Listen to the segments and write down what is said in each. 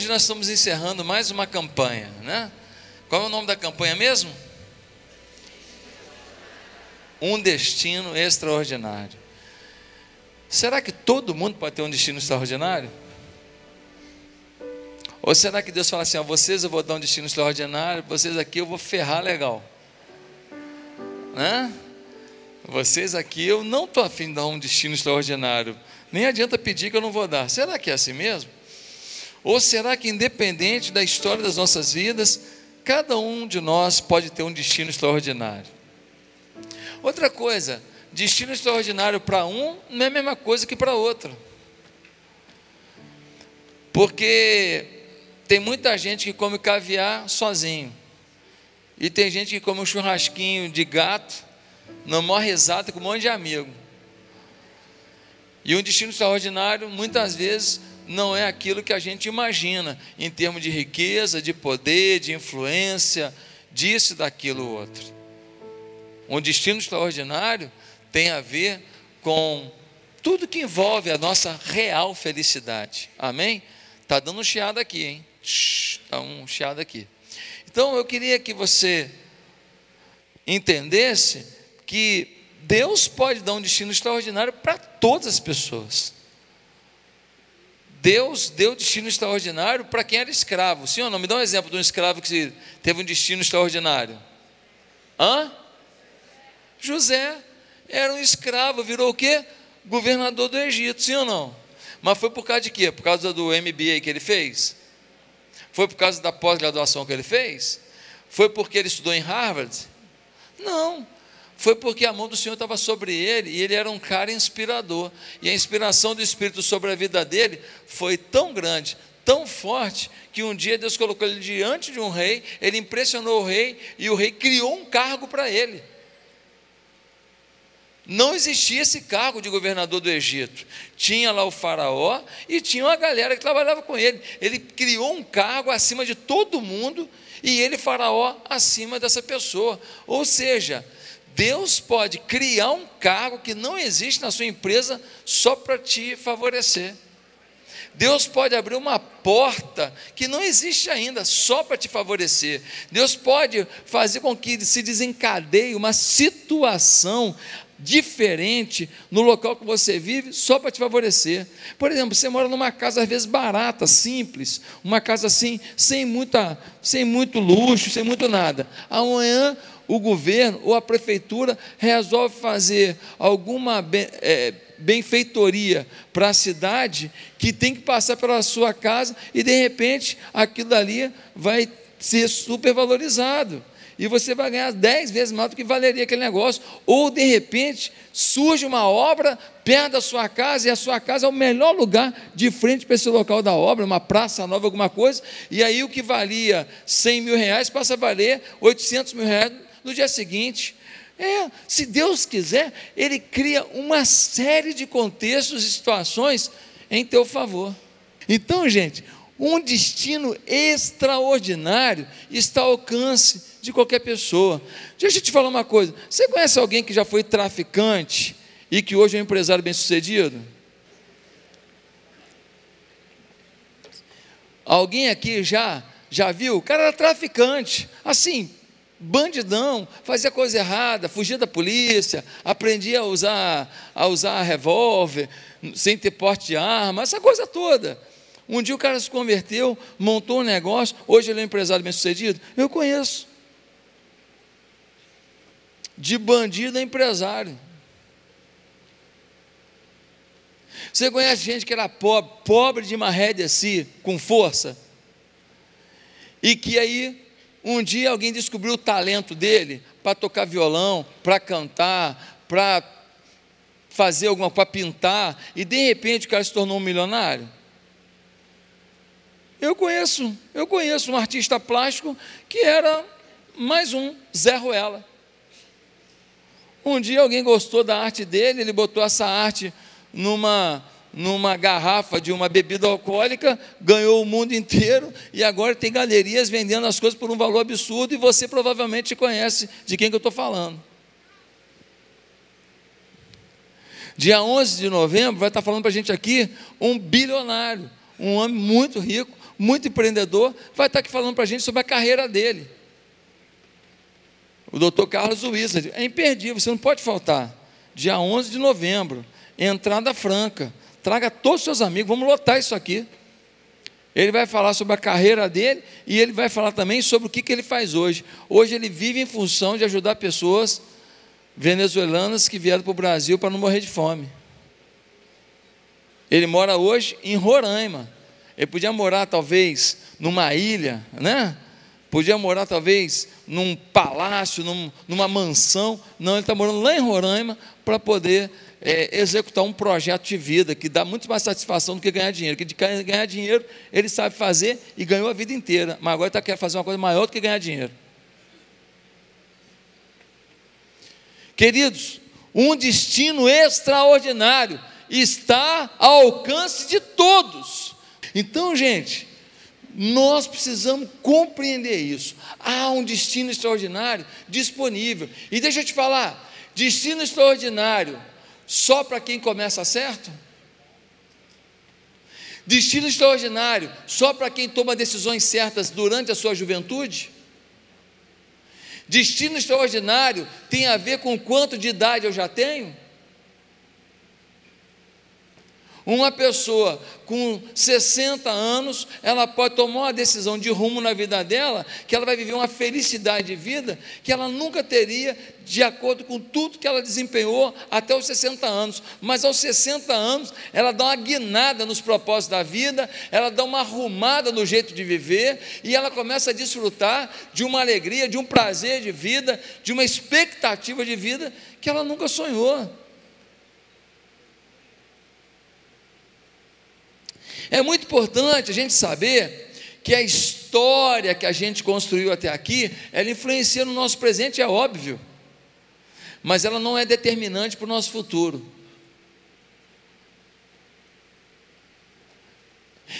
Hoje nós estamos encerrando mais uma campanha, né? Qual é o nome da campanha mesmo? Um destino extraordinário. Será que todo mundo pode ter um destino extraordinário? Ou será que Deus fala assim: a vocês eu vou dar um destino extraordinário, vocês aqui eu vou ferrar legal? Né? Vocês aqui eu não estou afim de dar um destino extraordinário. Nem adianta pedir que eu não vou dar. Será que é assim mesmo? Ou será que, independente da história das nossas vidas, cada um de nós pode ter um destino extraordinário? Outra coisa, destino extraordinário para um não é a mesma coisa que para outro. Porque tem muita gente que come caviar sozinho. E tem gente que come um churrasquinho de gato, não morre exato com um monte de amigo. E um destino extraordinário, muitas vezes, não é aquilo que a gente imagina, em termos de riqueza, de poder, de influência, disso, daquilo, outro. Um destino extraordinário tem a ver com tudo que envolve a nossa real felicidade. Amém? Está dando um chiado aqui, hein? Está um chiado aqui. Então eu queria que você entendesse que Deus pode dar um destino extraordinário para todas as pessoas. Deus deu destino extraordinário para quem era escravo. Ou não? Me dá um exemplo de um escravo que teve um destino extraordinário. Hã? José era um escravo, virou o quê? Governador do Egito, sim ou não? Mas foi por causa de quê? Por causa do MBA que ele fez? Foi por causa da pós-graduação que ele fez? Foi porque ele estudou em Harvard? Não. Foi porque a mão do Senhor estava sobre ele e ele era um cara inspirador. E a inspiração do Espírito sobre a vida dele foi tão grande, tão forte, que um dia Deus colocou ele diante de um rei, ele impressionou o rei e o rei criou um cargo para ele. Não existia esse cargo de governador do Egito. Tinha lá o faraó e tinha uma galera que trabalhava com ele. Ele criou um cargo acima de todo mundo e ele, faraó, acima dessa pessoa. Ou seja, Deus pode criar um cargo que não existe na sua empresa só para te favorecer. Deus pode abrir uma porta que não existe ainda, só para te favorecer. Deus pode fazer com que se desencadeie uma situação diferente no local que você vive só para te favorecer. Por exemplo, você mora numa casa às vezes barata, simples, uma casa assim, sem muita, sem muito luxo, sem muito nada. Amanhã o governo ou a prefeitura resolve fazer alguma é, benfeitoria para a cidade que tem que passar pela sua casa e de repente aquilo dali vai ser supervalorizado e você vai ganhar dez vezes mais do que valeria aquele negócio. Ou de repente surge uma obra perto da sua casa e a sua casa é o melhor lugar de frente para esse local da obra, uma praça nova, alguma coisa. E aí o que valia 100 mil reais passa a valer 800 mil reais no dia seguinte. É, se Deus quiser, Ele cria uma série de contextos e situações em teu favor. Então, gente, um destino extraordinário está ao alcance de qualquer pessoa. Deixa eu te falar uma coisa: você conhece alguém que já foi traficante e que hoje é um empresário bem-sucedido? Alguém aqui já já viu? O cara era traficante, assim, bandidão, fazia coisa errada, fugia da polícia, aprendia a usar a usar revólver sem ter porte de arma, essa coisa toda. Um dia o cara se converteu, montou um negócio, hoje ele é um empresário bem-sucedido. Eu conheço de bandido a empresário. Você conhece gente que era pobre, pobre de uma rédea assim, com força, e que aí um dia alguém descobriu o talento dele para tocar violão, para cantar, para fazer alguma, para pintar, e de repente o cara se tornou um milionário. Eu conheço, eu conheço um artista plástico que era mais um Zé Ruela. Um dia alguém gostou da arte dele, ele botou essa arte numa, numa garrafa de uma bebida alcoólica, ganhou o mundo inteiro e agora tem galerias vendendo as coisas por um valor absurdo e você provavelmente conhece de quem que eu estou falando. Dia 11 de novembro vai estar falando para a gente aqui um bilionário, um homem muito rico, muito empreendedor, vai estar aqui falando para a gente sobre a carreira dele. O doutor Carlos Wizard, é imperdível, você não pode faltar. Dia 11 de novembro, entrada franca. Traga todos os seus amigos, vamos lotar isso aqui. Ele vai falar sobre a carreira dele e ele vai falar também sobre o que, que ele faz hoje. Hoje ele vive em função de ajudar pessoas venezuelanas que vieram para o Brasil para não morrer de fome. Ele mora hoje em Roraima. Ele podia morar talvez numa ilha, né? Podia morar talvez num palácio, num, numa mansão. Não, ele está morando lá em Roraima para poder é, executar um projeto de vida que dá muito mais satisfação do que ganhar dinheiro. Que de ganhar dinheiro ele sabe fazer e ganhou a vida inteira, mas agora está querendo fazer uma coisa maior do que ganhar dinheiro. Queridos, um destino extraordinário está ao alcance de todos. Então, gente, nós precisamos compreender isso. Há um destino extraordinário disponível. E deixa eu te falar: destino extraordinário só para quem começa certo? Destino extraordinário só para quem toma decisões certas durante a sua juventude? Destino extraordinário tem a ver com quanto de idade eu já tenho? Uma pessoa com 60 anos, ela pode tomar uma decisão de rumo na vida dela, que ela vai viver uma felicidade de vida que ela nunca teria de acordo com tudo que ela desempenhou até os 60 anos. Mas aos 60 anos, ela dá uma guinada nos propósitos da vida, ela dá uma arrumada no jeito de viver e ela começa a desfrutar de uma alegria, de um prazer de vida, de uma expectativa de vida que ela nunca sonhou. É muito importante a gente saber que a história que a gente construiu até aqui, ela influencia no nosso presente, é óbvio, mas ela não é determinante para o nosso futuro.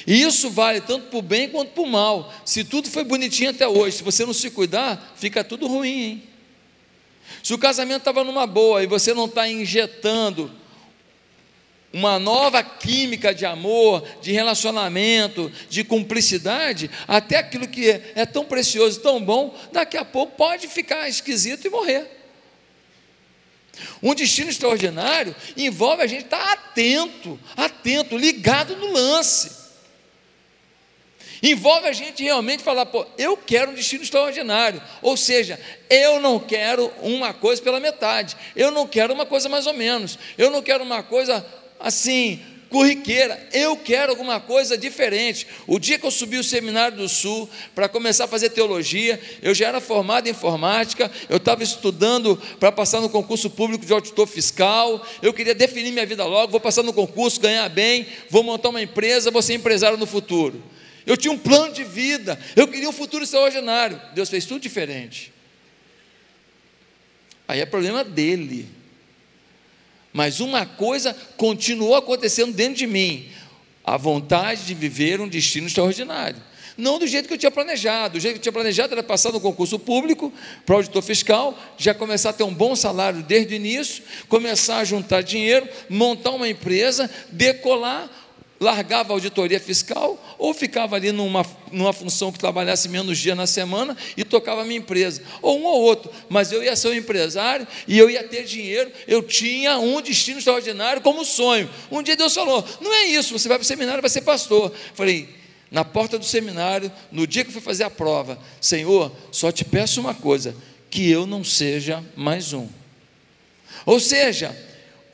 E isso vale tanto para o bem quanto para o mal. Se tudo foi bonitinho até hoje, se você não se cuidar, fica tudo ruim, hein? Se o casamento estava numa boa e você não está injetando uma nova química de amor, de relacionamento, de cumplicidade, até aquilo que é, é tão precioso, tão bom, daqui a pouco pode ficar esquisito e morrer. Um destino extraordinário envolve a gente estar atento, atento, ligado no lance. Envolve a gente realmente falar, pô, eu quero um destino extraordinário. Ou seja, eu não quero uma coisa pela metade. Eu não quero uma coisa mais ou menos. Eu não quero uma coisa assim, corriqueira. Eu quero alguma coisa diferente. O dia que eu subi o seminário do Sul para começar a fazer teologia, eu já era formado em informática, eu estava estudando para passar no concurso público de auditor fiscal. Eu queria definir minha vida logo, vou passar no concurso, ganhar bem, vou montar uma empresa, vou ser empresário no futuro. Eu tinha um plano de vida, eu queria um futuro extraordinário. Deus fez tudo diferente. Aí é problema dele. Mas uma coisa continuou acontecendo dentro de mim: a vontade de viver um destino extraordinário. Não do jeito que eu tinha planejado. O jeito que eu tinha planejado era passar no concurso público para auditor fiscal, já começar a ter um bom salário desde o início, começar a juntar dinheiro, montar uma empresa, decolar, largava a auditoria fiscal ou ficava ali numa, numa função que trabalhasse menos dias na semana e tocava a minha empresa, ou um ou outro, mas eu ia ser um empresário e eu ia ter dinheiro, eu tinha um destino extraordinário como sonho. Um dia Deus falou: não é isso, você vai para o seminário, vai ser pastor. Falei, na porta do seminário, no dia que eu fui fazer a prova, Senhor, só te peço uma coisa: que eu não seja mais um. Ou seja,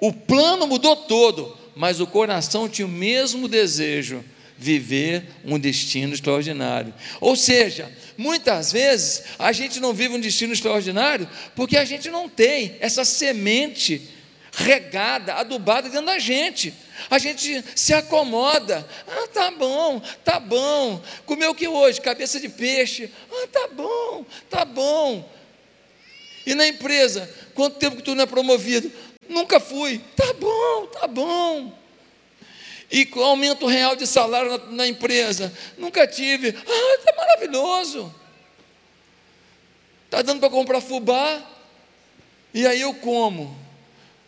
o plano mudou todo, mas o coração tinha o mesmo desejo viver um destino extraordinário. Ou seja, muitas vezes a gente não vive um destino extraordinário porque a gente não tem essa semente regada, adubada dentro da gente. A gente se acomoda. Ah, tá bom, tá bom. Comeu o que hoje? Cabeça de peixe. Ah, tá bom, tá bom. E na empresa, quanto tempo que tu não é promovido? Nunca fui. Tá bom, tá bom. E com aumento real de salário na, na empresa? Nunca tive. Ah, está maravilhoso. Está dando para comprar fubá? E aí eu como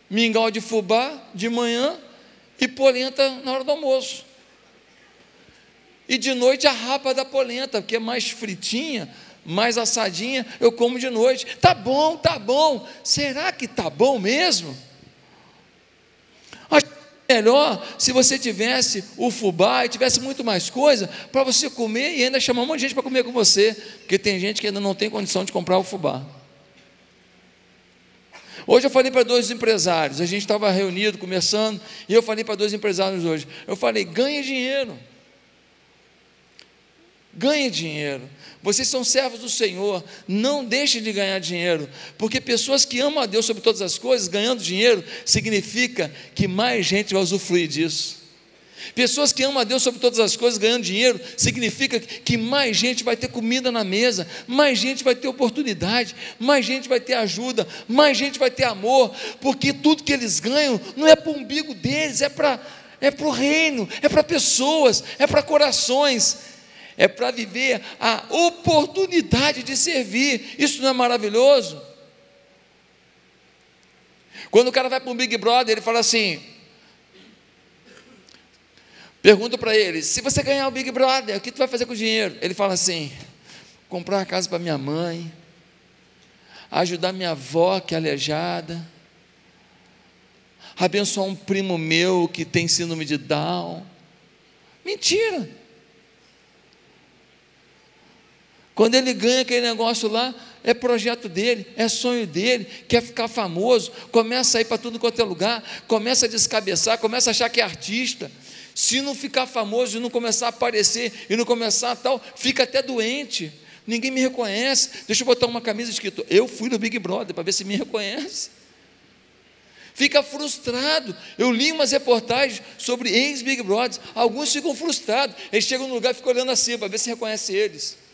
mingau de fubá de manhã e polenta na hora do almoço. E de noite a rapa da polenta, que é mais fritinha, mais assadinha, eu como de noite. Tá bom, tá bom. Será que tá bom mesmo? Acho melhor se você tivesse o fubá e tivesse muito mais coisa para você comer e ainda chamar um monte de gente para comer com você, porque tem gente que ainda não tem condição de comprar o fubá. Hoje eu falei para dois empresários, a gente estava reunido, conversando, e eu falei para dois empresários hoje. Eu falei: ganhe dinheiro. Ganhe dinheiro. Vocês são servos do Senhor. Não deixem de ganhar dinheiro. Porque pessoas que amam a Deus sobre todas as coisas, ganhando dinheiro, significa que mais gente vai usufruir disso. Pessoas que amam a Deus sobre todas as coisas, ganhando dinheiro, significa que mais gente vai ter comida na mesa, mais gente vai ter oportunidade, mais gente vai ter ajuda, mais gente vai ter amor, porque tudo que eles ganham não é para o umbigo deles, é para é o reino, é para pessoas, é para corações é para viver a oportunidade de servir. Isso não é maravilhoso? Quando o cara vai para um Big Brother, ele fala assim: pergunta para ele, se você ganhar o Big Brother, o que tu vai fazer com o dinheiro? Ele fala assim: comprar uma casa para minha mãe, ajudar minha avó que é aleijada, abençoar um primo meu que tem síndrome de Down. Mentira! Quando ele ganha aquele negócio lá, é projeto dele, é sonho dele, quer ficar famoso, começa a ir para tudo quanto é lugar, começa a descabeçar, começa a achar que é artista. Se não ficar famoso e não começar a aparecer e não começar a tal, fica até doente. Ninguém me reconhece. Deixa eu botar uma camisa escrito: Eu fui no Big Brother para ver se me reconhece. Fica frustrado. Eu li umas reportagens sobre ex-Big Brothers. Alguns ficam frustrados. Eles chegam no lugar e ficam olhando assim para ver se reconhece eles.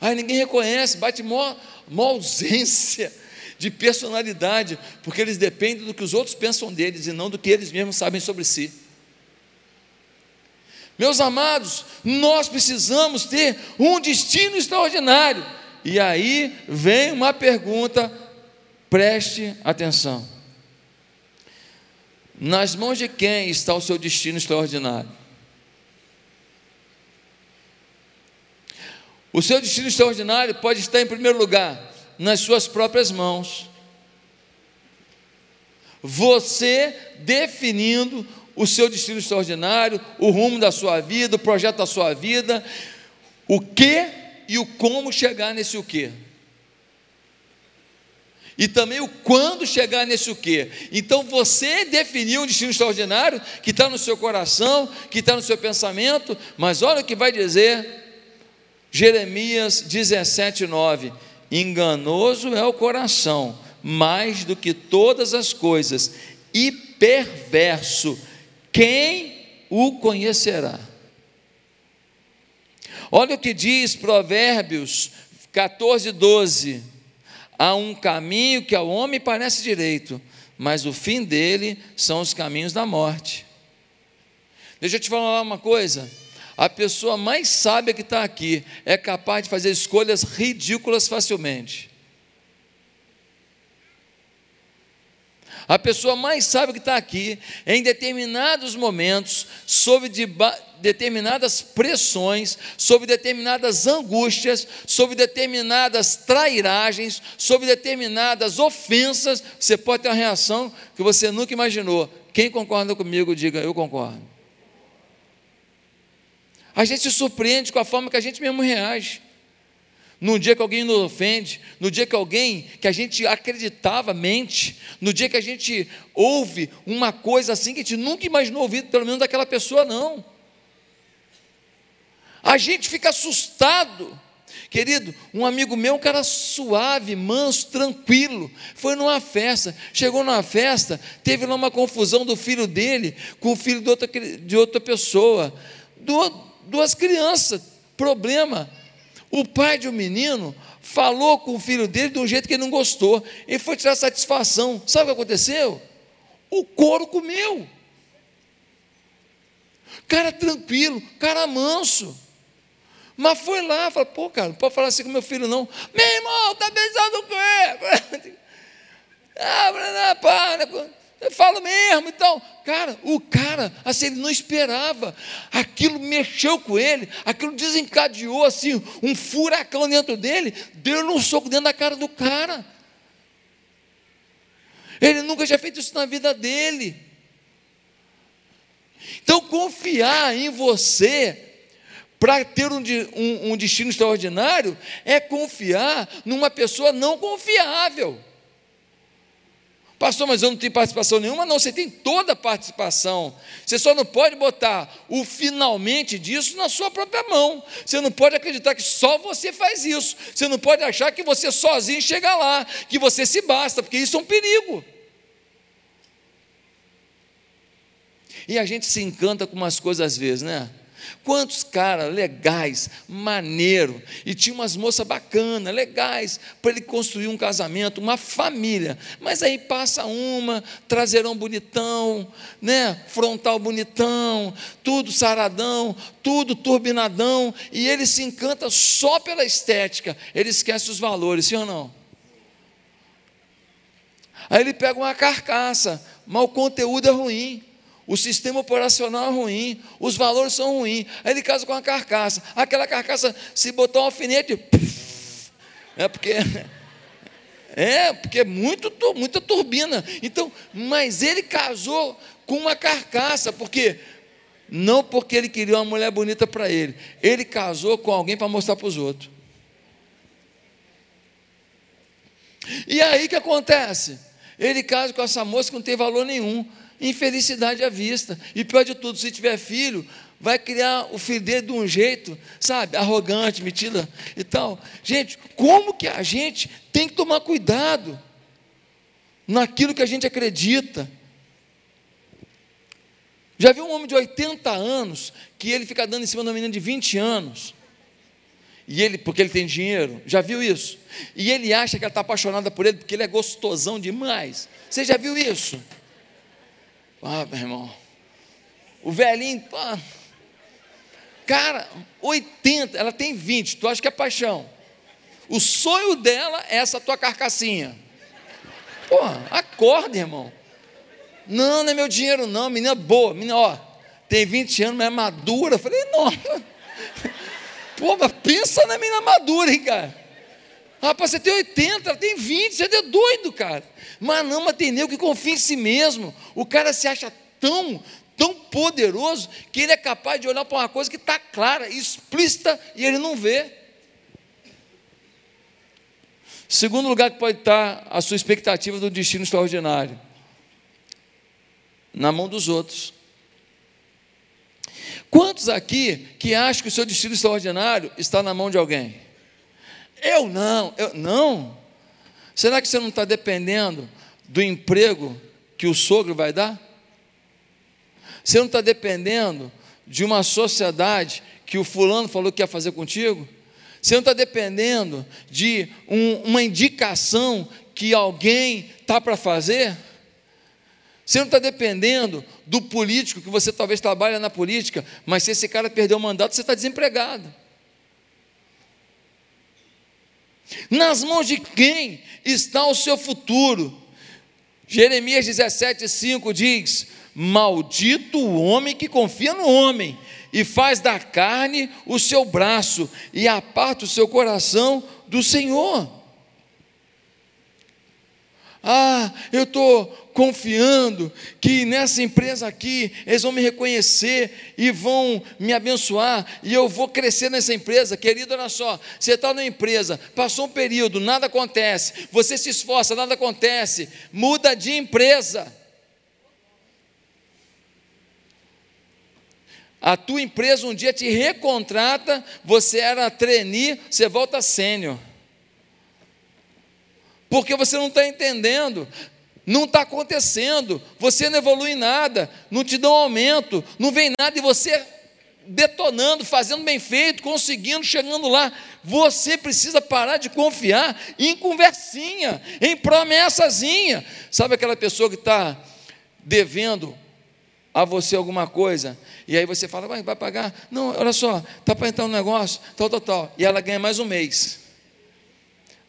Aí ninguém reconhece, bate mó, mó ausência de personalidade, porque eles dependem do que os outros pensam deles e não do que eles mesmos sabem sobre si. Meus amados, nós precisamos ter um destino extraordinário. E aí vem uma pergunta, preste atenção. Nas mãos de quem está o seu destino extraordinário? O seu destino extraordinário pode estar, em primeiro lugar, nas suas próprias mãos. Você definindo o seu destino extraordinário, o rumo da sua vida, o projeto da sua vida, o que e o como chegar nesse o que. E também o quando chegar nesse o que. Então você definiu um destino extraordinário que está no seu coração, que está no seu pensamento, mas olha o que vai dizer Jeremias 17, 9: Enganoso é o coração, mais do que todas as coisas, e perverso, quem o conhecerá? Olha o que diz Provérbios 14, 12: Há um caminho que ao homem parece direito, mas o fim dele são os caminhos da morte. Deixa eu te falar uma coisa a pessoa mais sábia que está aqui é capaz de fazer escolhas ridículas facilmente. A pessoa mais sábia que está aqui, em determinados momentos, sob determinadas pressões, sob determinadas angústias, sob determinadas trairagens, sob determinadas ofensas, você pode ter uma reação que você nunca imaginou. Quem concorda comigo, diga eu concordo. A gente se surpreende com a forma que a gente mesmo reage. No dia que alguém nos ofende, no dia que alguém que a gente acreditava mente, no dia que a gente ouve uma coisa assim que a gente nunca imaginou ouvir, pelo menos daquela pessoa, não. A gente fica assustado. Querido, um amigo meu, um cara suave, manso, tranquilo, foi numa festa. Chegou numa festa, teve lá uma confusão do filho dele com o filho de outra, de outra pessoa. Do, duas crianças. Problema. O pai de um menino falou com o filho dele de um jeito que ele não gostou. Ele foi tirar satisfação. Sabe o que aconteceu? O couro comeu. Cara tranquilo, cara manso. Mas foi lá, falou, pô, cara, não pode falar assim com meu filho, não. Meu irmão, tá pensando o quê? ah, para, Eu falo mesmo e tal. Cara, o cara, assim, ele não esperava. Aquilo mexeu com ele, aquilo desencadeou assim um furacão dentro dele, deu um soco dentro da cara do cara. Ele nunca tinha feito isso na vida dele. Então, confiar em você para ter um, um, um destino extraordinário é confiar numa pessoa não confiável. Pastor, mas eu não tenho participação nenhuma. Não, você tem toda a participação. Você só não pode botar o finalmente disso na sua própria mão. Você não pode acreditar que só você faz isso. Você não pode achar que você sozinho chega lá, que você se basta, porque isso é um perigo. E a gente se encanta com umas coisas às vezes, né? Quantos caras legais, maneiro, e tinha umas moças bacanas, legais, para ele construir um casamento, uma família. Mas aí passa uma, traseirão bonitão, né? Frontal bonitão, tudo saradão, tudo turbinadão, e ele se encanta só pela estética, ele esquece os valores, sim ou não? Aí ele pega uma carcaça, mas o conteúdo é ruim o sistema operacional é ruim, os valores são ruins. Aí ele casa com uma carcaça. Aquela carcaça, se botar um alfinete, é porque é porque é muito, muita turbina. Então, mas ele casou com uma carcaça, porque não porque ele queria uma mulher bonita para ele, ele casou com alguém para mostrar para os outros. E aí que acontece? Ele casa com essa moça que não tem valor nenhum infelicidade à vista. E pior de tudo, se tiver filho, vai criar o filho dele de um jeito, sabe, arrogante, metida e tal. Gente, como que a gente tem que tomar cuidado naquilo que a gente acredita? Já viu um homem de 80 anos que ele fica dando em cima de uma menina de 20 anos? E ele, porque ele tem dinheiro, já viu isso? E ele acha que ela está apaixonada por ele porque ele é gostosão demais. Você já viu isso? Ah, meu irmão. O velhinho, pá. Cara, 80, ela tem 20, tu acha que é paixão. O sonho dela é essa tua carcassinha. Porra, acorda, irmão. Não, não é meu dinheiro, não. Menina boa, menina, ó, tem 20 anos, mas é madura. Eu falei, nossa. Pô, mas pensa na menina madura, hein, cara. Rapaz, você tem 80, ela tem 20, você é doido, cara. Mas não, mas tem que confia em si mesmo. O cara se acha tão, tão poderoso que ele é capaz de olhar para uma coisa que está clara, explícita, e ele não vê. Segundo lugar que pode estar a sua expectativa do destino extraordinário. Na mão dos outros. Quantos aqui que acham que o seu destino extraordinário está na mão de alguém? Eu não, eu não. Será que você não está dependendo do emprego que o sogro vai dar? Você não está dependendo de uma sociedade que o fulano falou que ia fazer contigo? Você não está dependendo de um, uma indicação que alguém está para fazer? Você não está dependendo do político que você talvez trabalhe na política, mas se esse cara perder o mandato, você está desempregado. Nas mãos de quem está o seu futuro? Jeremias 17, 5 diz: Maldito o homem que confia no homem e faz da carne o seu braço e aparta o seu coração do Senhor. Ah, eu estou confiando que nessa empresa aqui eles vão me reconhecer e vão me abençoar e eu vou crescer nessa empresa. Querido, olha só, você está numa empresa, passou um período, nada acontece, você se esforça, nada acontece, muda de empresa. A tua empresa um dia te recontrata, você era trainee, você volta sênior porque você não está entendendo, não está acontecendo, você não evolui nada, não te dão aumento, não vem nada e você detonando, fazendo bem feito, conseguindo, chegando lá. Você precisa parar de confiar em conversinha, em promessazinha. Sabe aquela pessoa que está devendo a você alguma coisa, e aí você fala, vai, vai pagar? Não, olha só, está para entrar um negócio, tal, tal, tal, e ela ganha mais um mês.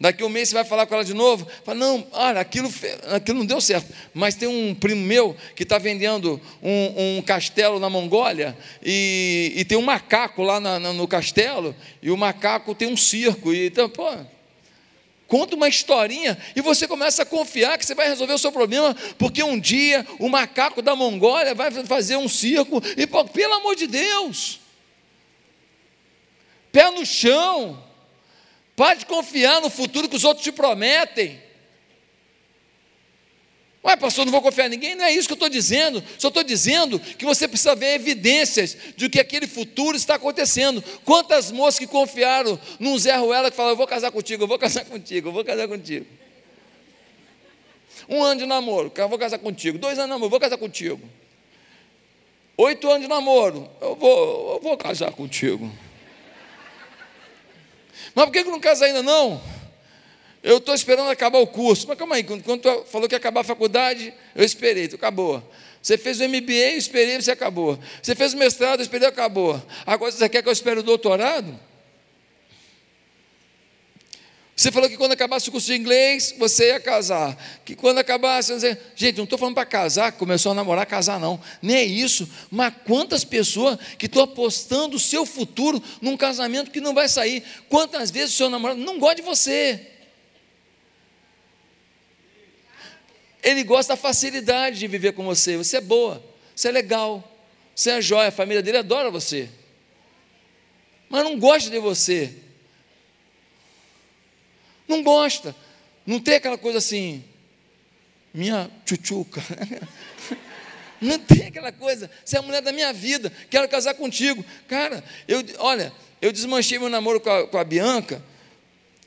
Daqui um mês você vai falar com ela de novo. Fala, não, olha, aquilo, aquilo não deu certo. Mas tem um primo meu que está vendendo um, um, castelo na Mongólia e, e tem um macaco lá na, na, no castelo e o macaco tem um circo. E, então, pô, conta uma historinha e você começa a confiar que você vai resolver o seu problema, porque um dia o macaco da Mongólia vai fazer um circo e, pô, pelo amor de Deus, pé no chão. Pare de confiar no futuro que os outros te prometem. Ué, pastor, não vou confiar em ninguém? Não é isso que eu estou dizendo. Só estou dizendo que você precisa ver evidências de que aquele futuro está acontecendo. Quantas moças que confiaram num Zé Ruela que falaram: Eu vou casar contigo, eu vou casar contigo, eu vou casar contigo. Um ano de namoro, eu vou casar contigo. Dois anos de namoro, eu vou casar contigo. Oito anos de namoro, eu vou, eu vou casar contigo. Mas por que não casa ainda não? Eu estou esperando acabar o curso. Mas calma aí, quando tu falou que ia acabar a faculdade, eu esperei, tu acabou. Você fez o MBA, eu esperei, você acabou. Você fez o mestrado, eu esperei, acabou. Agora você quer que eu espere o doutorado? Você falou que quando acabasse o curso de inglês, você ia casar. Que quando acabasse, você... gente, não estou falando para casar, começou a namorar, casar não. Nem é isso. Mas quantas pessoas que estão apostando o seu futuro num casamento que não vai sair? Quantas vezes o seu namorado não gosta de você? Ele gosta da facilidade de viver com você. Você é boa, você é legal, você é jóia, a família dele adora você. Mas não gosta de você. Não gosta. Não tem aquela coisa assim, minha tchutchuca. Não tem aquela coisa, você é a mulher da minha vida, quero casar contigo. Cara, eu, olha, eu desmanchei meu namoro com a, com a Bianca,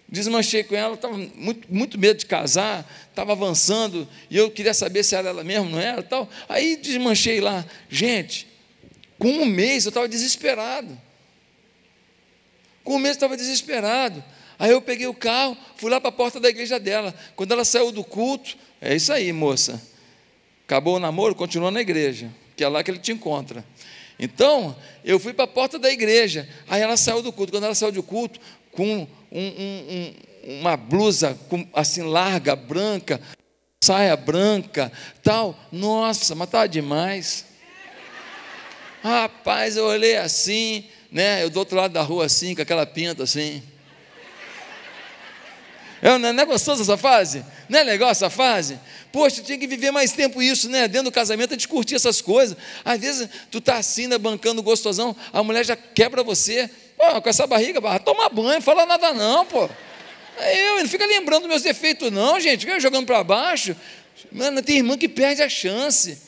desmanchei com ela, estava muito, muito medo de casar, estava avançando, e eu queria saber se era ela mesmo, não era tal. Aí desmanchei lá. Gente, com um mês eu estava desesperado. Com um mês eu estava desesperado. Aí eu peguei o carro, fui lá para a porta da igreja dela. Quando ela saiu do culto, é isso aí, moça. Acabou o namoro, continua na igreja, que é lá que ele te encontra. Então, eu fui para a porta da igreja. Aí ela saiu do culto. Quando ela saiu do culto, com um, um, um, uma blusa assim larga, branca, saia branca, tal. Nossa, mas estava demais. Rapaz, eu olhei assim, né? Eu do outro lado da rua assim, com aquela pinta assim. É, não é gostoso essa fase? Não é legal essa fase? Poxa, tinha que viver mais tempo isso, né? Dentro do casamento a gente curtir essas coisas. Às vezes tu tá assim, né, bancando gostosão, a mulher já quebra você. Pô, com essa barriga, toma banho, fala nada não, pô. É eu, não fica lembrando meus defeitos não, gente. Fica jogando para baixo. Mano, tem irmã que perde a chance.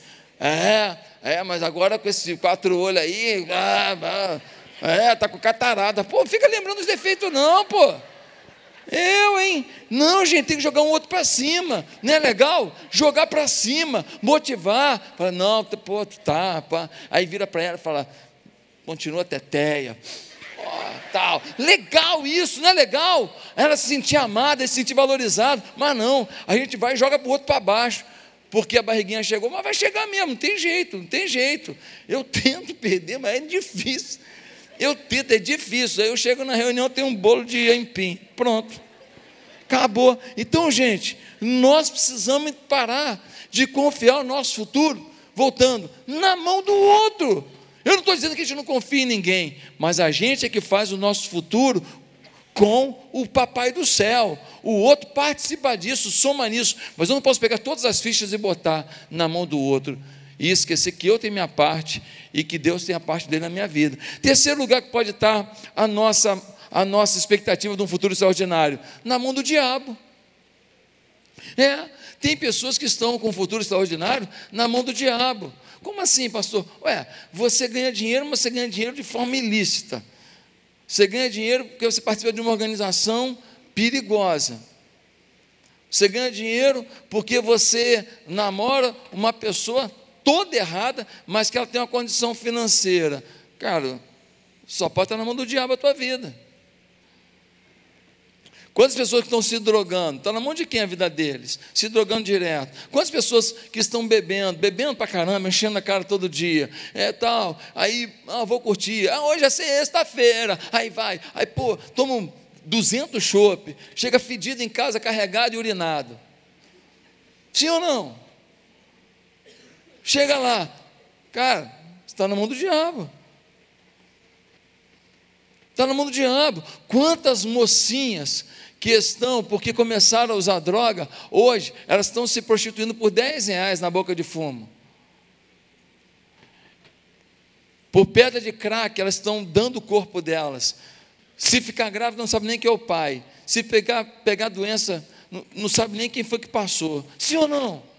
É, é, mas agora com esses quatro olhos aí, ah, ah, é, tá com catarata. Pô, fica lembrando os defeitos não, pô. Eu, hein? Não, gente, tem que jogar um outro para cima. Não é legal? Jogar para cima, motivar. Fala, não, pô, tá, pá. Aí vira para ela e fala, continua teteia. Oh, tal. Legal isso, não é legal? Ela se sentir amada, se sentir valorizada. Mas não, a gente vai e joga para o outro para baixo. Porque a barriguinha chegou, mas vai chegar mesmo, não tem jeito, não tem jeito. Eu tento perder, mas é difícil. Eu tento, é difícil. Aí eu chego na reunião, tem um bolo de empim. Pronto. Acabou. Então, gente, nós precisamos parar de confiar o nosso futuro, voltando, na mão do outro. Eu não estou dizendo que a gente não confia em ninguém, mas a gente é que faz o nosso futuro com o papai do céu. O outro participa disso, soma nisso. Mas eu não posso pegar todas as fichas e botar na mão do outro e esquecer que eu tenho minha parte e que Deus tem a parte dele na minha vida. Terceiro lugar que pode estar a nossa, a nossa expectativa de um futuro extraordinário, na mão do diabo. É, tem pessoas que estão com um futuro extraordinário na mão do diabo. Como assim, pastor? Ué, você ganha dinheiro, mas você ganha dinheiro de forma ilícita. Você ganha dinheiro porque você participa de uma organização perigosa. Você ganha dinheiro porque você namora uma pessoa toda errada, mas que ela tem uma condição financeira. Cara, só pode estar na mão do diabo a tua vida. Quantas pessoas que estão se drogando? Está na mão de quem a vida deles? Se drogando direto. Quantas pessoas que estão bebendo, bebendo para caramba, enchendo a cara todo dia? É tal. Aí, ah, vou curtir. Ah, hoje é sexta-feira. Aí vai. Aí, pô, toma um 200 chopp, chega fedido em casa, carregado e urinado. Sim ou não? Chega lá, cara, está na mão do diabo. Está na mão do diabo. Quantas mocinhas que estão, porque começaram a usar droga, hoje elas estão se prostituindo por 10 reais na boca de fumo. Por pedra de crack, elas estão dando o corpo delas. Se ficar grávida, não sabe nem quem é o pai. Se pegar, pegar doença, não, não sabe nem quem foi que passou. Sim ou não?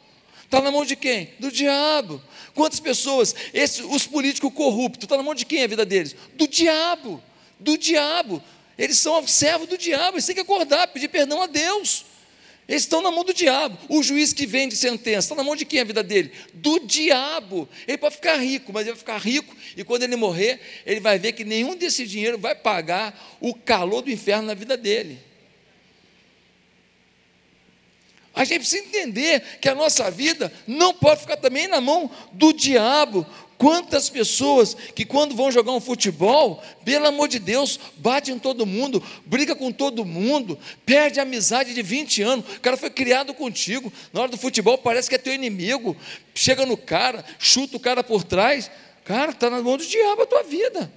Está na mão de quem? Do diabo. Quantas pessoas? Esse, os políticos corruptos, está na mão de quem a vida deles? Do diabo do diabo. Eles são servos do diabo, eles têm que acordar, pedir perdão a Deus. Eles estão na mão do diabo. O juiz que vende sentença, está na mão de quem a vida dele? Do diabo. Ele pode ficar rico, mas ele vai ficar rico e quando ele morrer, ele vai ver que nenhum desse dinheiro vai pagar o calor do inferno na vida dele. A gente precisa entender que a nossa vida não pode ficar também na mão do diabo, Quantas pessoas que quando vão jogar um futebol, pelo amor de Deus, bate em todo mundo, briga com todo mundo, perde a amizade de 20 anos, o cara foi criado contigo, na hora do futebol parece que é teu inimigo, chega no cara, chuta o cara por trás, cara, está na mão do diabo a tua vida.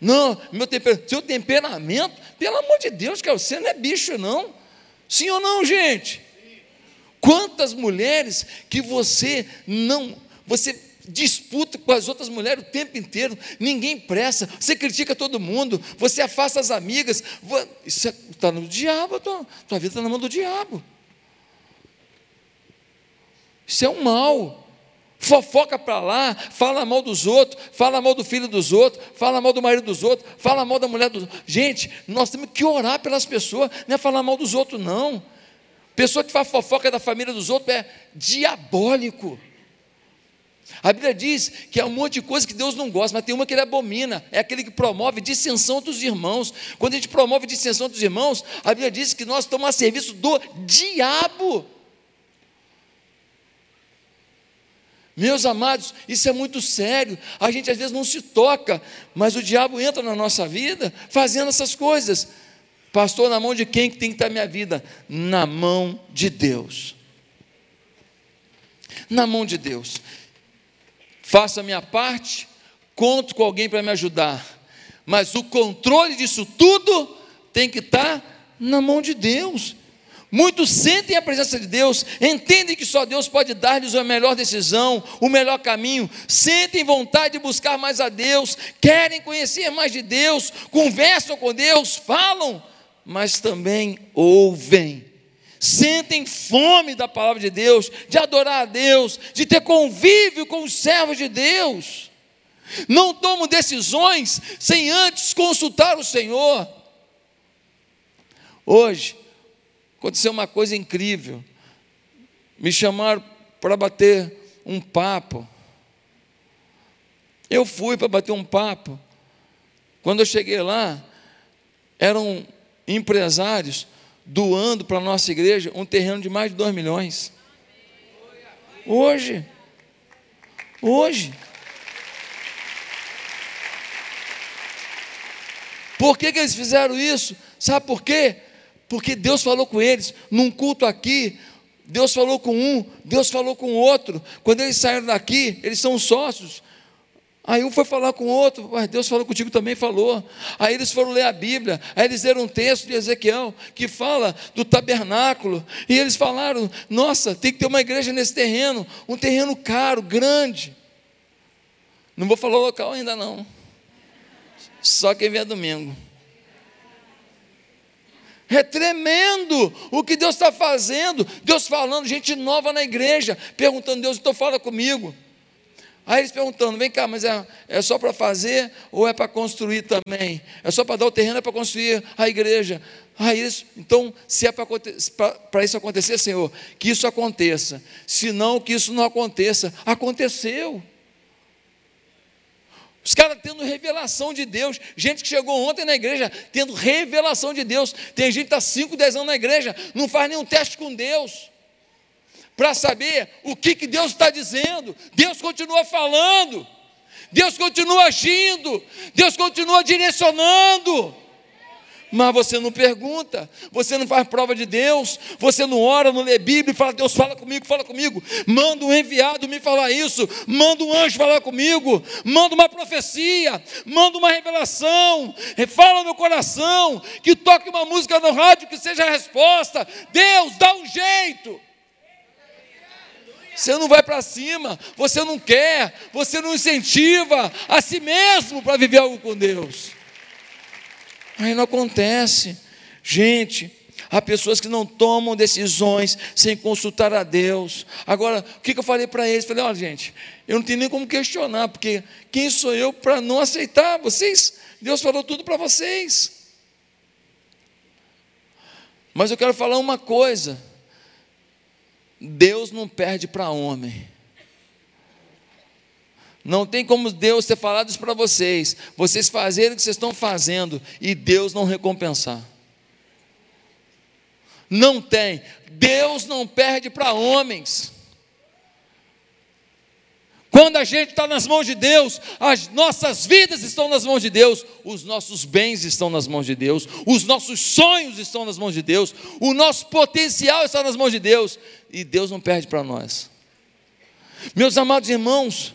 Não, meu seu temperamento, pelo amor de Deus, cara, você não é bicho, não. Sim ou não, gente? Quantas mulheres que você não, você disputa com as outras mulheres o tempo inteiro, ninguém presta, você critica todo mundo, você afasta as amigas, isso está é, no diabo, tua, tua vida está na mão do diabo. Isso é um mal. Fofoca para lá, fala mal dos outros, fala mal do filho dos outros, fala mal do marido dos outros, fala mal da mulher dos outros. Gente, nós temos que orar pelas pessoas, não é falar mal dos outros, não. Pessoa que faz fofoca da família dos outros é diabólico. A Bíblia diz que há um monte de coisa que Deus não gosta, mas tem uma que ele abomina, é aquele que promove dissensão dos irmãos. Quando a gente promove dissensão dos irmãos, a Bíblia diz que nós estamos a serviço do diabo. Meus amados, isso é muito sério. A gente às vezes não se toca, mas o diabo entra na nossa vida fazendo essas coisas. Pastor, na mão de quem que tem que estar minha vida? Na mão de Deus. Na mão de Deus. Faço a minha parte, conto com alguém para me ajudar. Mas o controle disso tudo tem que estar na mão de Deus. Muitos sentem a presença de Deus, entendem que só Deus pode dar-lhes a melhor decisão, o melhor caminho, sentem vontade de buscar mais a Deus, querem conhecer mais de Deus, conversam com Deus, falam, mas também ouvem. Sentem fome da palavra de Deus, de adorar a Deus, de ter convívio com os servos de Deus. Não tomam decisões sem antes consultar o Senhor. Hoje, aconteceu uma coisa incrível. Me chamaram para bater um papo. Eu fui para bater um papo. Quando eu cheguei lá, eram empresários doando para a nossa igreja um terreno de mais de 2 milhões. Hoje. Hoje. Por que, que eles fizeram isso? Sabe por quê? Porque Deus falou com eles, num culto aqui, Deus falou com um, Deus falou com o outro. Quando eles saíram daqui, eles são sócios. Aí um foi falar com o outro, mas Deus falou contigo também falou. Aí eles foram ler a Bíblia, aí eles leram um texto de Ezequiel que fala do tabernáculo, e eles falaram: nossa, tem que ter uma igreja nesse terreno, um terreno caro, grande. Não vou falar o local ainda não. Só quem vier domingo. É tremendo o que Deus está fazendo. Deus falando, gente nova na igreja, perguntando, Deus, então fala comigo. Aí eles perguntando: vem cá, mas é, é só para fazer ou é para construir também? É só para dar o terreno, é para construir a igreja? Aí eles, então, se é para isso acontecer, Senhor, que isso aconteça. Se não, que isso não aconteça. Aconteceu. Os caras tendo revelação de Deus, gente que chegou ontem na igreja tendo revelação de Deus. Tem gente que está 5, 10 anos na igreja, não faz nenhum teste com Deus para saber o que, que Deus está dizendo. Deus continua falando. Deus continua agindo, Deus continua direcionando mas você não pergunta, você não faz prova de Deus, você não ora, não lê Bíblia e fala, Deus fala comigo, fala comigo, manda um enviado me falar isso, manda um anjo falar comigo, manda uma profecia, manda uma revelação, fala no coração, que toque uma música no rádio que seja a resposta, Deus dá um jeito. Você não vai para cima, você não quer, você não incentiva a si mesmo para viver algo com Deus. Aí não acontece. Gente, há pessoas que não tomam decisões sem consultar a Deus. Agora, o que eu falei para eles? Falei, olha, gente, eu não tenho nem como questionar, porque quem sou eu para não aceitar? Vocês, Deus falou tudo para vocês. Mas eu quero falar uma coisa: Deus não perde para homem. Não tem como Deus ter falado isso para vocês, vocês fazerem o que vocês estão fazendo e Deus não recompensar. Não tem. Deus não perde para homens. Quando a gente está nas mãos de Deus, as nossas vidas estão nas mãos de Deus, os nossos bens estão nas mãos de Deus, os nossos sonhos estão nas mãos de Deus, o nosso potencial está nas mãos de Deus, e Deus não perde para nós. Meus amados irmãos,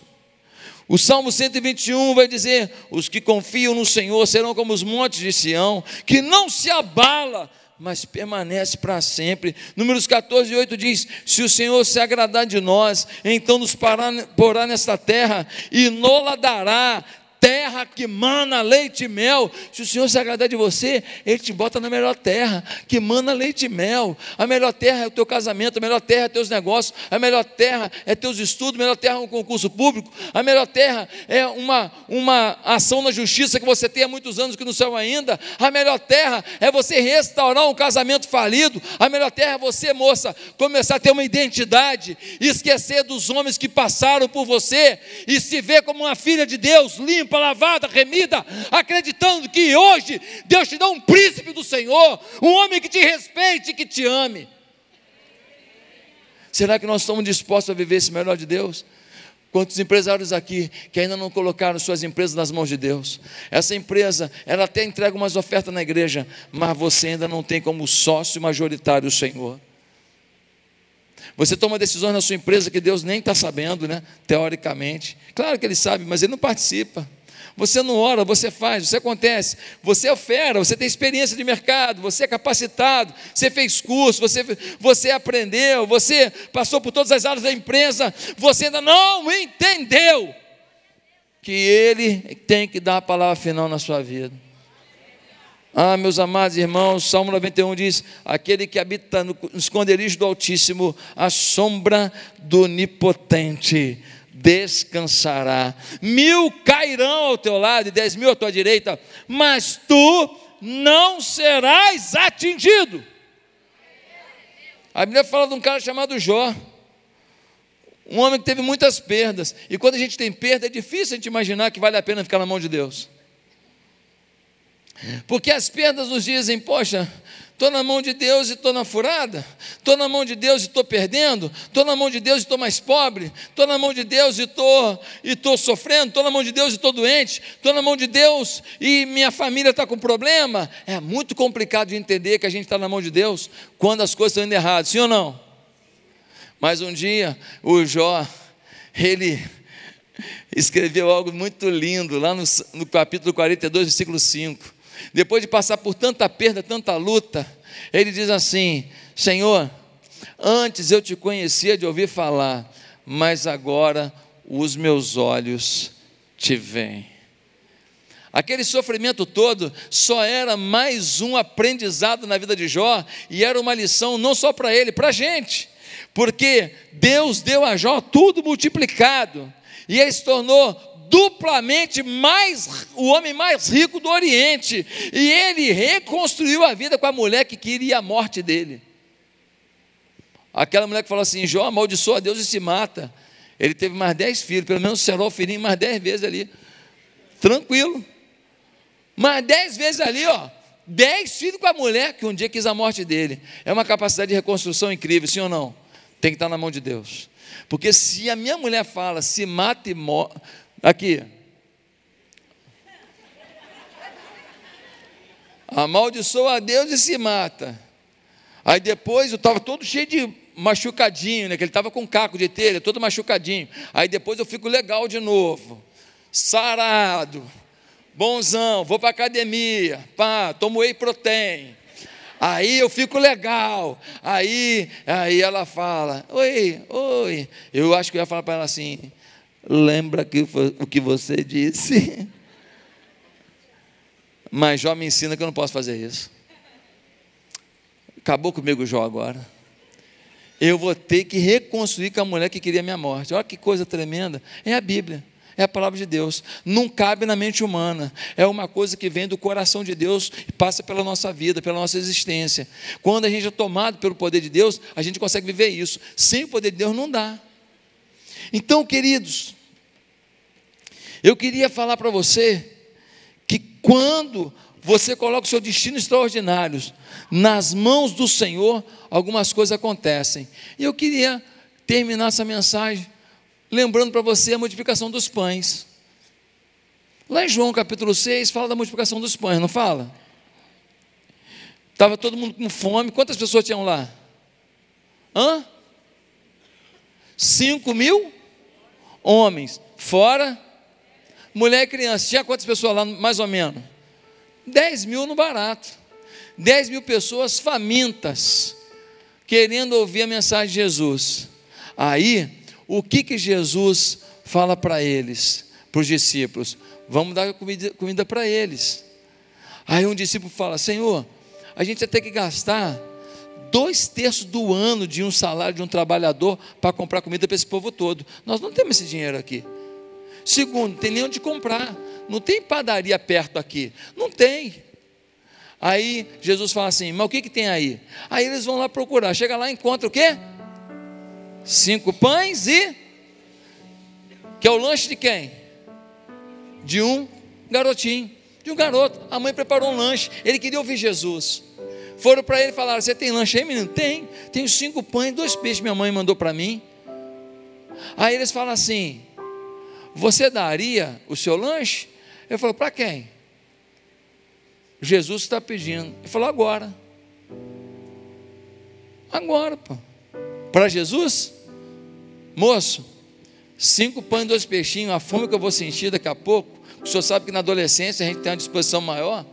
o Salmo 121 vai dizer: Os que confiam no Senhor serão como os montes de Sião, que não se abala, mas permanece para sempre. Números 14, 8 diz: Se o Senhor se agradar de nós, então nos porá nesta terra e nola dará terra que mana leite e mel. Se o Senhor se agradar de você, Ele te bota na melhor terra, que mana leite e mel. A melhor terra é o teu casamento, a melhor terra é teus negócios, a melhor terra é teus estudos, a melhor terra é um concurso público, a melhor terra é uma, uma ação na justiça que você tem há muitos anos que não saiu ainda. A melhor terra é você restaurar um casamento falido. A melhor terra é você, moça, começar a ter uma identidade, esquecer dos homens que passaram por você e se ver como uma filha de Deus, limpa limpa, lavada, remida, acreditando que hoje Deus te dá um príncipe do Senhor, um homem que te respeite, que te ame. Será que nós estamos dispostos a viver esse melhor de Deus? Quantos empresários aqui que ainda não colocaram suas empresas nas mãos de Deus? Essa empresa, ela até entrega umas ofertas na igreja, mas você ainda não tem como sócio majoritário o Senhor. Você toma decisões na sua empresa que Deus nem está sabendo, né? Teoricamente. Claro que Ele sabe, mas Ele não participa. Você não ora, você faz, você acontece. Você é fera, você tem experiência de mercado, você é capacitado, você fez curso, você, você aprendeu, você passou por todas as áreas da empresa, você ainda não entendeu que Ele tem que dar a palavra final na sua vida. Ah, meus amados irmãos, Salmo 91 diz: Aquele que habita no esconderijo do Altíssimo, a sombra do Onipotente descansará. Mil cairão ao teu lado e dez mil à tua direita, mas tu não serás atingido. A Bíblia fala de um cara chamado Jó. Um homem que teve muitas perdas. E quando a gente tem perda, é difícil a gente imaginar que vale a pena ficar na mão de Deus. Porque as perdas nos dizem, poxa, Estou na mão de Deus e estou na furada. Estou na mão de Deus e estou perdendo. Estou na mão de Deus e estou mais pobre. Estou na mão de Deus e estou e estou sofrendo. Estou na mão de Deus e estou doente. Estou na mão de Deus e minha família está com problema. É muito complicado de entender que a gente está na mão de Deus quando as coisas estão indo errado. Sim ou não? Mas um dia o Jó, ele escreveu algo muito lindo lá no, no capítulo 42, versículo 5 depois de passar por tanta perda, tanta luta, ele diz assim: Senhor, antes eu te conhecia de ouvir falar, mas agora os meus olhos te veem. Aquele sofrimento todo só era mais um aprendizado na vida de Jó e era uma lição não só para ele, para a gente, porque Deus deu a Jó tudo multiplicado e ele se tornou duplamente mais o homem mais rico do Oriente, e ele reconstruiu a vida com a mulher que queria a morte dele. Aquela mulher que falou assim: Jó amaldiçoa a Deus e se mata. Ele teve mais dez filhos, pelo menos será o filhinho mais dez vezes ali. Tranquilo. Mais dez vezes ali, ó. Dez filhos com a mulher que um dia quis a morte dele. É uma capacidade de reconstrução incrível, sim ou não? Tem que estar na mão de Deus. Porque se a minha mulher fala, se mata e morre, Aqui. Amaldiçoa a Deus e se mata. Aí depois eu estava todo cheio de machucadinho, né? Que ele estava com caco de telha, todo machucadinho. Aí depois eu fico legal de novo. Sarado. Bonzão, vou para academia. Pá, tomo whey protein. Aí eu fico legal. Aí, aí ela fala: "Oi, oi". Eu acho que eu ia falar para ela assim: Lembra que o que você disse? Mas Jó me ensina que eu não posso fazer isso. Acabou comigo Jó agora. Eu vou ter que reconstruir com a mulher que queria minha morte. Olha que coisa tremenda. É a Bíblia é a palavra de Deus. Não cabe na mente humana. É uma coisa que vem do coração de Deus e passa pela nossa vida, pela nossa existência. Quando a gente é tomado pelo poder de Deus, a gente consegue viver isso. Sem o poder de Deus não dá. Então, queridos, eu queria falar para você que quando você coloca o seu destino extraordinário nas mãos do Senhor, algumas coisas acontecem. E eu queria terminar essa mensagem lembrando para você a multiplicação dos pães. Lá em João capítulo 6 fala da multiplicação dos pães, não fala? Estava todo mundo com fome. Quantas pessoas tinham lá? Hã? Cinco mil homens. Fora mulher e criança. Tinha quantas pessoas lá, mais ou menos? Dez mil no barato. Dez mil pessoas famintas, querendo ouvir a mensagem de Jesus. Aí, o que, que Jesus fala para eles, para os discípulos? Vamos dar comida, comida para eles. Aí um discípulo fala: Senhor, a gente vai ter que gastar dois terços do ano de um salário de um trabalhador para comprar comida para esse povo todo. Nós não temos esse dinheiro aqui. Segundo, não tem nem onde comprar. Não tem padaria perto aqui. Não tem. Aí Jesus fala assim: Mas o que, que tem aí? Aí eles vão lá procurar. Chega lá e encontra o quê? Cinco pães e. Que é o lanche de quem? De um garotinho. De um garoto. A mãe preparou um lanche. Ele queria ouvir Jesus. Foram para ele e falaram: Você tem lanche aí, menino? Tem. Tenho cinco pães dois peixes. Minha mãe mandou para mim. Aí eles falam assim: Você daria o seu lanche? Ele falou: Para quem? Jesus está pedindo. Ele falou: Agora. Agora, pô. Para Jesus? Moço, cinco pães dois peixinhos, a fome que eu vou sentir daqui a pouco. O senhor sabe que na adolescência a gente tem uma disposição maior.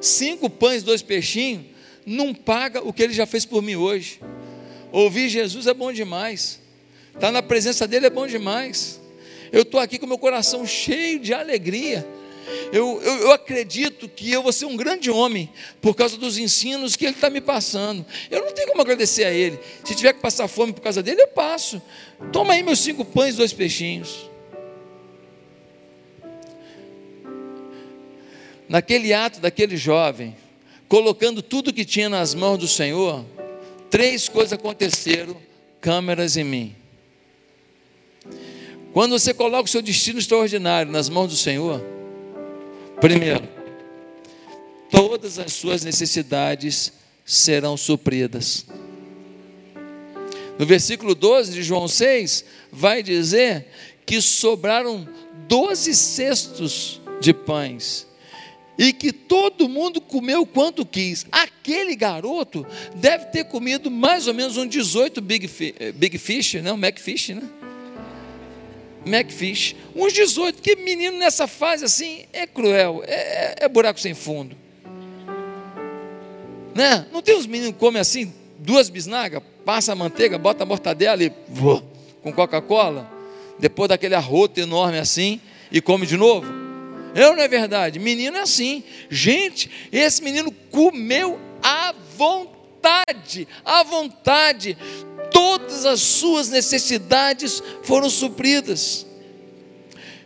Cinco pães dois peixinhos não paga o que ele já fez por mim hoje. Ouvir Jesus é bom demais. Estar tá na presença dele é bom demais. Eu estou aqui com meu coração cheio de alegria eu, eu, eu, acredito que eu vou ser um grande homem por causa dos ensinos que ele está me passando. Eu não tenho como agradecer a ele. Se tiver que passar fome por causa dele, eu passo. Toma aí meus cinco pães e dois peixinhos. Naquele ato daquele jovem, colocando tudo que tinha nas mãos do Senhor, três coisas aconteceram, câmeras em mim. Quando você coloca o seu destino extraordinário nas mãos do Senhor, Primeiro, todas as suas necessidades serão supridas. No versículo 12 de João 6, vai dizer que sobraram 12 cestos de pães e que todo mundo comeu quanto quis. Aquele garoto deve ter comido mais ou menos um 18 Big, eh, big Fish, né? um Macfish, né? Macfish, uns 18, que menino nessa fase assim é cruel, é, é, é buraco sem fundo. Né? Não tem uns meninos que comem assim, duas bisnagas, passa a manteiga, bota a mortadela e com Coca-Cola, depois daquele arroto enorme assim, e come de novo? Ou não é verdade? Menino é assim. Gente, esse menino comeu à vontade, à vontade todas as suas necessidades foram supridas.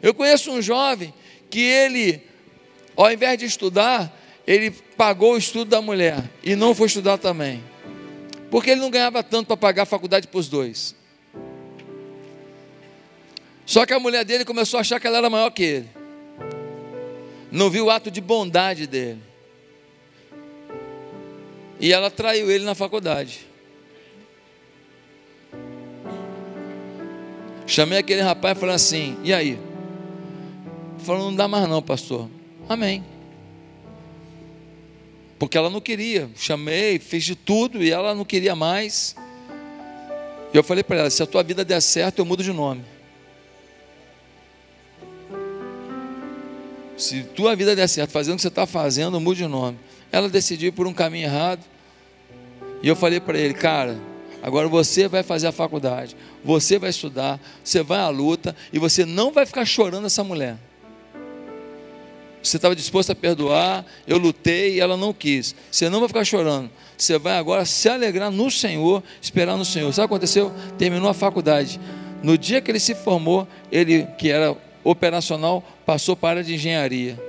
Eu conheço um jovem que ele, ao invés de estudar, ele pagou o estudo da mulher e não foi estudar também, porque ele não ganhava tanto para pagar a faculdade para os dois. Só que a mulher dele começou a achar que ela era maior que ele, não viu o ato de bondade dele, e ela traiu ele na faculdade. Chamei aquele rapaz e falei assim: e aí? Falou, não dá mais não, pastor. Amém. porque ela não queria. Chamei, fiz de tudo e ela não queria mais. E eu falei para ela: se a tua vida der certo, eu mudo de nome. Se tua vida der certo, fazendo o que você está fazendo, mude de nome. Ela decidiu ir por um caminho errado. E eu falei para ele, cara, agora você vai fazer a faculdade, você vai estudar, você vai à luta e você não vai ficar chorando essa mulher. Você estava disposto a perdoar, eu lutei e ela não quis. Você não vai ficar chorando. Você vai agora se alegrar no Senhor, esperar no Senhor. Sabe o que aconteceu? Terminou a faculdade. No dia que ele se formou, ele, que era operacional, passou para a área de engenharia.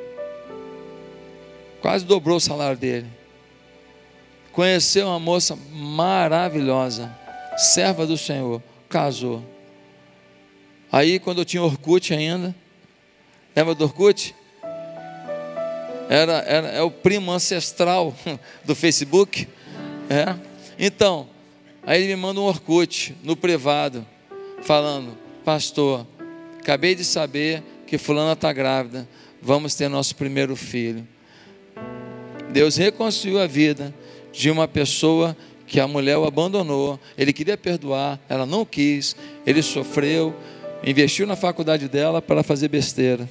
Quase dobrou o salário dele. Conheceu uma moça maravilhosa, serva do Senhor, casou. Aí, quando eu tinha Orkut ainda, lembra do Orkut? Era, era, é o primo ancestral do Facebook. É. Então, aí ele me manda um Orkut no privado, falando: Pastor, acabei de saber que Fulana está grávida, vamos ter nosso primeiro filho. Deus reconciliou a vida de uma pessoa que a mulher o abandonou, ele queria perdoar, ela não quis, ele sofreu, investiu na faculdade dela para fazer besteira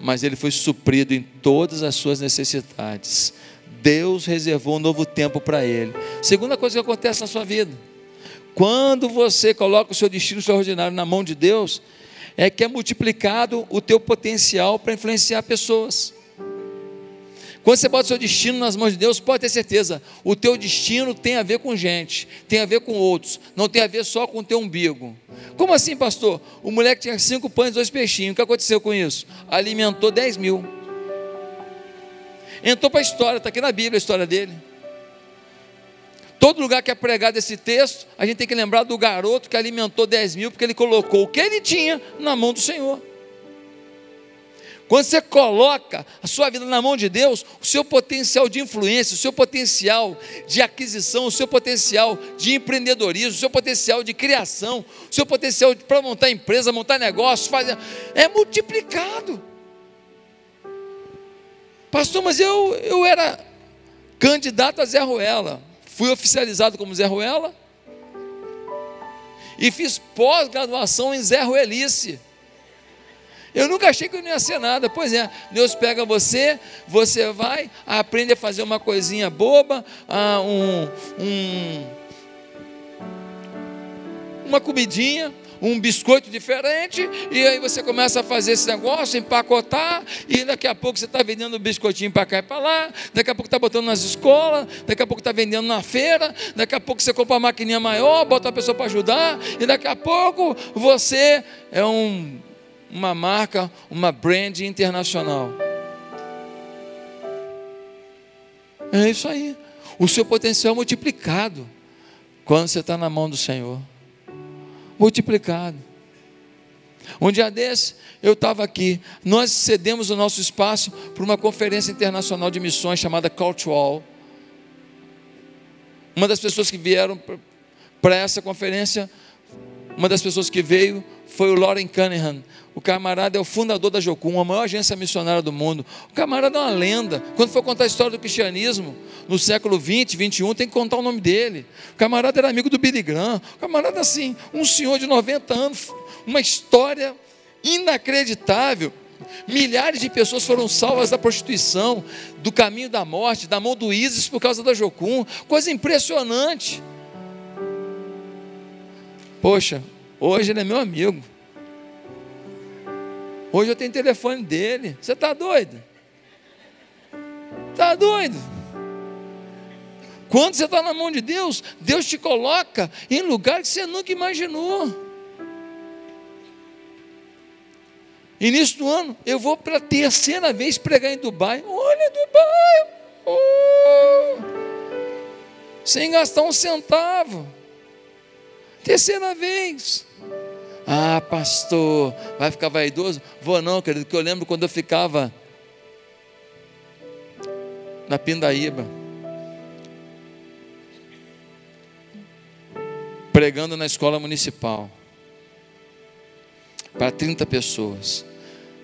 mas ele foi suprido em todas as suas necessidades. Deus reservou um novo tempo para ele. Segunda coisa que acontece na sua vida: quando você coloca o seu destino extraordinário na mão de Deus, é que é multiplicado o teu potencial para influenciar pessoas. Quando você bota o seu destino nas mãos de Deus, pode ter certeza, o teu destino tem a ver com gente, tem a ver com outros, não tem a ver só com o teu umbigo. Como assim, pastor? O moleque tinha cinco pães e dois peixinhos, o que aconteceu com isso? Alimentou dez mil. Entrou para a história, está aqui na Bíblia a história dele. Todo lugar que é pregado esse texto, a gente tem que lembrar do garoto que alimentou dez mil, porque ele colocou o que ele tinha na mão do Senhor. Quando você coloca a sua vida na mão de Deus, o seu potencial de influência, o seu potencial de aquisição, o seu potencial de empreendedorismo, o seu potencial de criação, o seu potencial para montar empresa, montar negócio, fazer, é multiplicado. Pastor, mas eu, eu era candidato a Zé Ruela, fui oficializado como Zé Ruela e fiz pós-graduação em Zé Ruelice. Eu nunca achei que eu não ia ser nada. Pois é, Deus pega você, você vai, aprende a fazer uma coisinha boba, ah, um, um, uma comidinha, um biscoito diferente, e aí você começa a fazer esse negócio, empacotar, e daqui a pouco você está vendendo biscoitinho para cá e para lá, daqui a pouco está botando nas escolas, daqui a pouco está vendendo na feira, daqui a pouco você compra uma maquininha maior, bota uma pessoa para ajudar, e daqui a pouco você é um uma marca, uma brand internacional. É isso aí. O seu potencial multiplicado quando você está na mão do Senhor. Multiplicado. Um dia desse, eu estava aqui. Nós cedemos o nosso espaço para uma conferência internacional de missões chamada Cultural. Uma das pessoas que vieram para essa conferência, uma das pessoas que veio foi o Lauren Cunningham, o camarada é o fundador da Jocum, a maior agência missionária do mundo. O camarada é uma lenda. Quando for contar a história do cristianismo, no século 20, 21, tem que contar o nome dele. O camarada era amigo do Billy Graham. O camarada, assim, um senhor de 90 anos, uma história inacreditável. Milhares de pessoas foram salvas da prostituição, do caminho da morte, da mão do ISIS por causa da Jocum. Coisa impressionante. Poxa, hoje ele é meu amigo. Hoje eu tenho telefone dele. Você está doido? Está doido? Quando você está na mão de Deus, Deus te coloca em lugar que você nunca imaginou. Início do ano, eu vou pela terceira vez pregar em Dubai. Olha, Dubai! Oh, sem gastar um centavo. Terceira vez. Ah, pastor, vai ficar vaidoso? Vou não, querido, que eu lembro quando eu ficava na Pindaíba, pregando na escola municipal para 30 pessoas.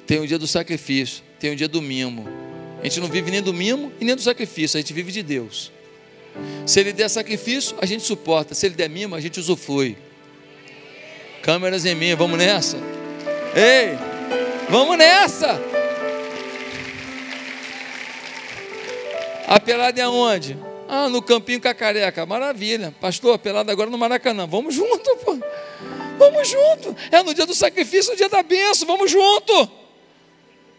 Tem o dia do sacrifício, tem o dia do mimo. A gente não vive nem do mimo e nem do sacrifício, a gente vive de Deus. Se Ele der sacrifício, a gente suporta. Se Ele der mimo, a gente usufrui. Câmeras em mim, vamos nessa. Ei, vamos nessa. A pelada é onde? Ah, no Campinho Cacareca. Maravilha. Pastor, a pelada agora no Maracanã. Vamos junto, pô. Vamos junto. É no dia do sacrifício, no dia da bênção. Vamos junto.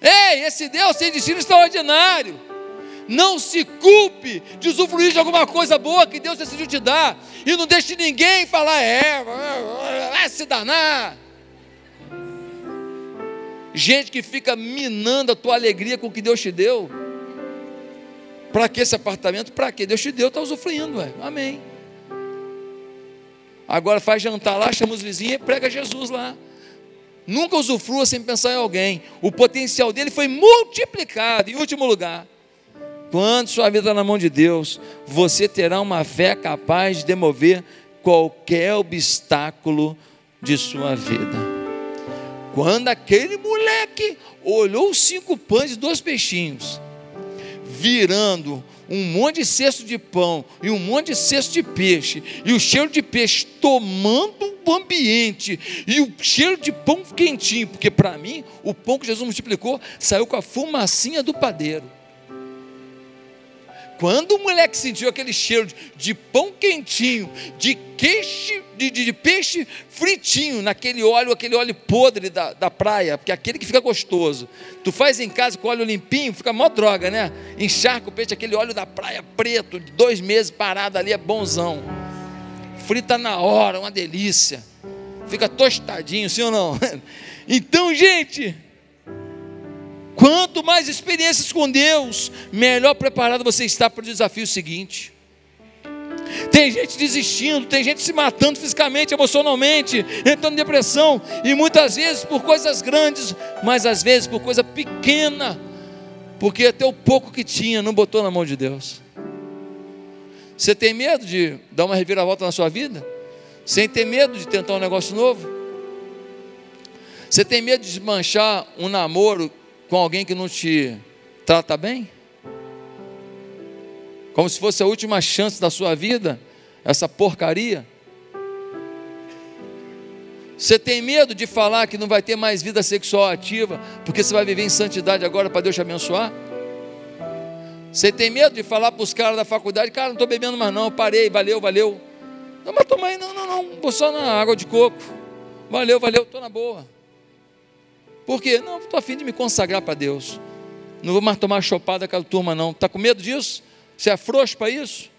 Ei, esse Deus tem destino extraordinário. Não se culpe de usufruir de alguma coisa boa que Deus decidiu te dar. E não deixe ninguém falar, é, vai se danar. Gente que fica minando a tua alegria com o que Deus te deu. Para que esse apartamento? Para que Deus te deu, está usufruindo, ué. amém. Agora faz jantar lá, chama os vizinhos e prega Jesus lá. Nunca usufrua sem pensar em alguém. O potencial dele foi multiplicado. Em último lugar, quando sua vida está na mão de Deus, você terá uma fé capaz de demover qualquer obstáculo de sua vida. Quando aquele moleque olhou os cinco pães e dois peixinhos, virando um monte de cesto de pão e um monte de cesto de peixe, e o cheiro de peixe tomando o ambiente, e o cheiro de pão quentinho, porque para mim, o pão que Jesus multiplicou saiu com a fumacinha do padeiro. Quando o moleque sentiu aquele cheiro de, de pão quentinho, de queixe, de, de, de, peixe fritinho, naquele óleo, aquele óleo podre da, da praia, porque é aquele que fica gostoso. Tu faz em casa com óleo limpinho, fica mó droga, né? Encharca o peixe, aquele óleo da praia preto, dois meses parado ali, é bonzão. Frita na hora, uma delícia. Fica tostadinho, sim ou não? Então, gente, Quanto mais experiências com Deus, melhor preparado você está para o desafio seguinte. Tem gente desistindo, tem gente se matando fisicamente, emocionalmente, entrando em depressão, e muitas vezes por coisas grandes, mas às vezes por coisa pequena, porque até o pouco que tinha não botou na mão de Deus. Você tem medo de dar uma reviravolta na sua vida? Sem ter medo de tentar um negócio novo? Você tem medo de desmanchar um namoro com alguém que não te trata bem? Como se fosse a última chance da sua vida, essa porcaria? Você tem medo de falar que não vai ter mais vida sexual ativa, porque você vai viver em santidade agora para Deus te abençoar? Você tem medo de falar para os caras da faculdade, cara, não estou bebendo mais não, parei, valeu, valeu. Não, mas toma aí, não, não, não, vou só na água de coco. Valeu, valeu, estou na boa. Por quê? Não, estou afim de me consagrar para Deus. Não vou mais tomar chopada com a turma, não. Está com medo disso? Você é frouxo para isso?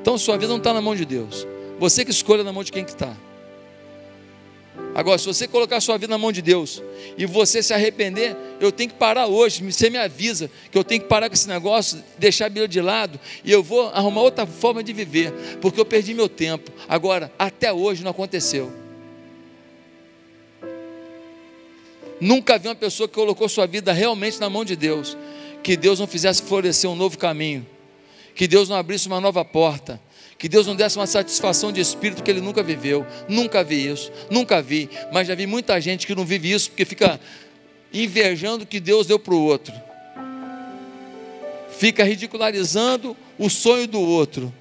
Então sua vida não está na mão de Deus. Você que escolha na mão de quem que está. Agora, se você colocar sua vida na mão de Deus e você se arrepender, eu tenho que parar hoje. Você me avisa que eu tenho que parar com esse negócio, deixar a Bíblia de lado e eu vou arrumar outra forma de viver, porque eu perdi meu tempo. Agora, até hoje não aconteceu. Nunca vi uma pessoa que colocou sua vida realmente na mão de Deus, que Deus não fizesse florescer um novo caminho, que Deus não abrisse uma nova porta, que Deus não desse uma satisfação de espírito que ele nunca viveu. Nunca vi isso, nunca vi, mas já vi muita gente que não vive isso porque fica invejando o que Deus deu para o outro, fica ridicularizando o sonho do outro.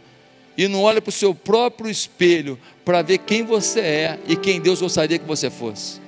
E não olha para o seu próprio espelho para ver quem você é e quem Deus gostaria que você fosse.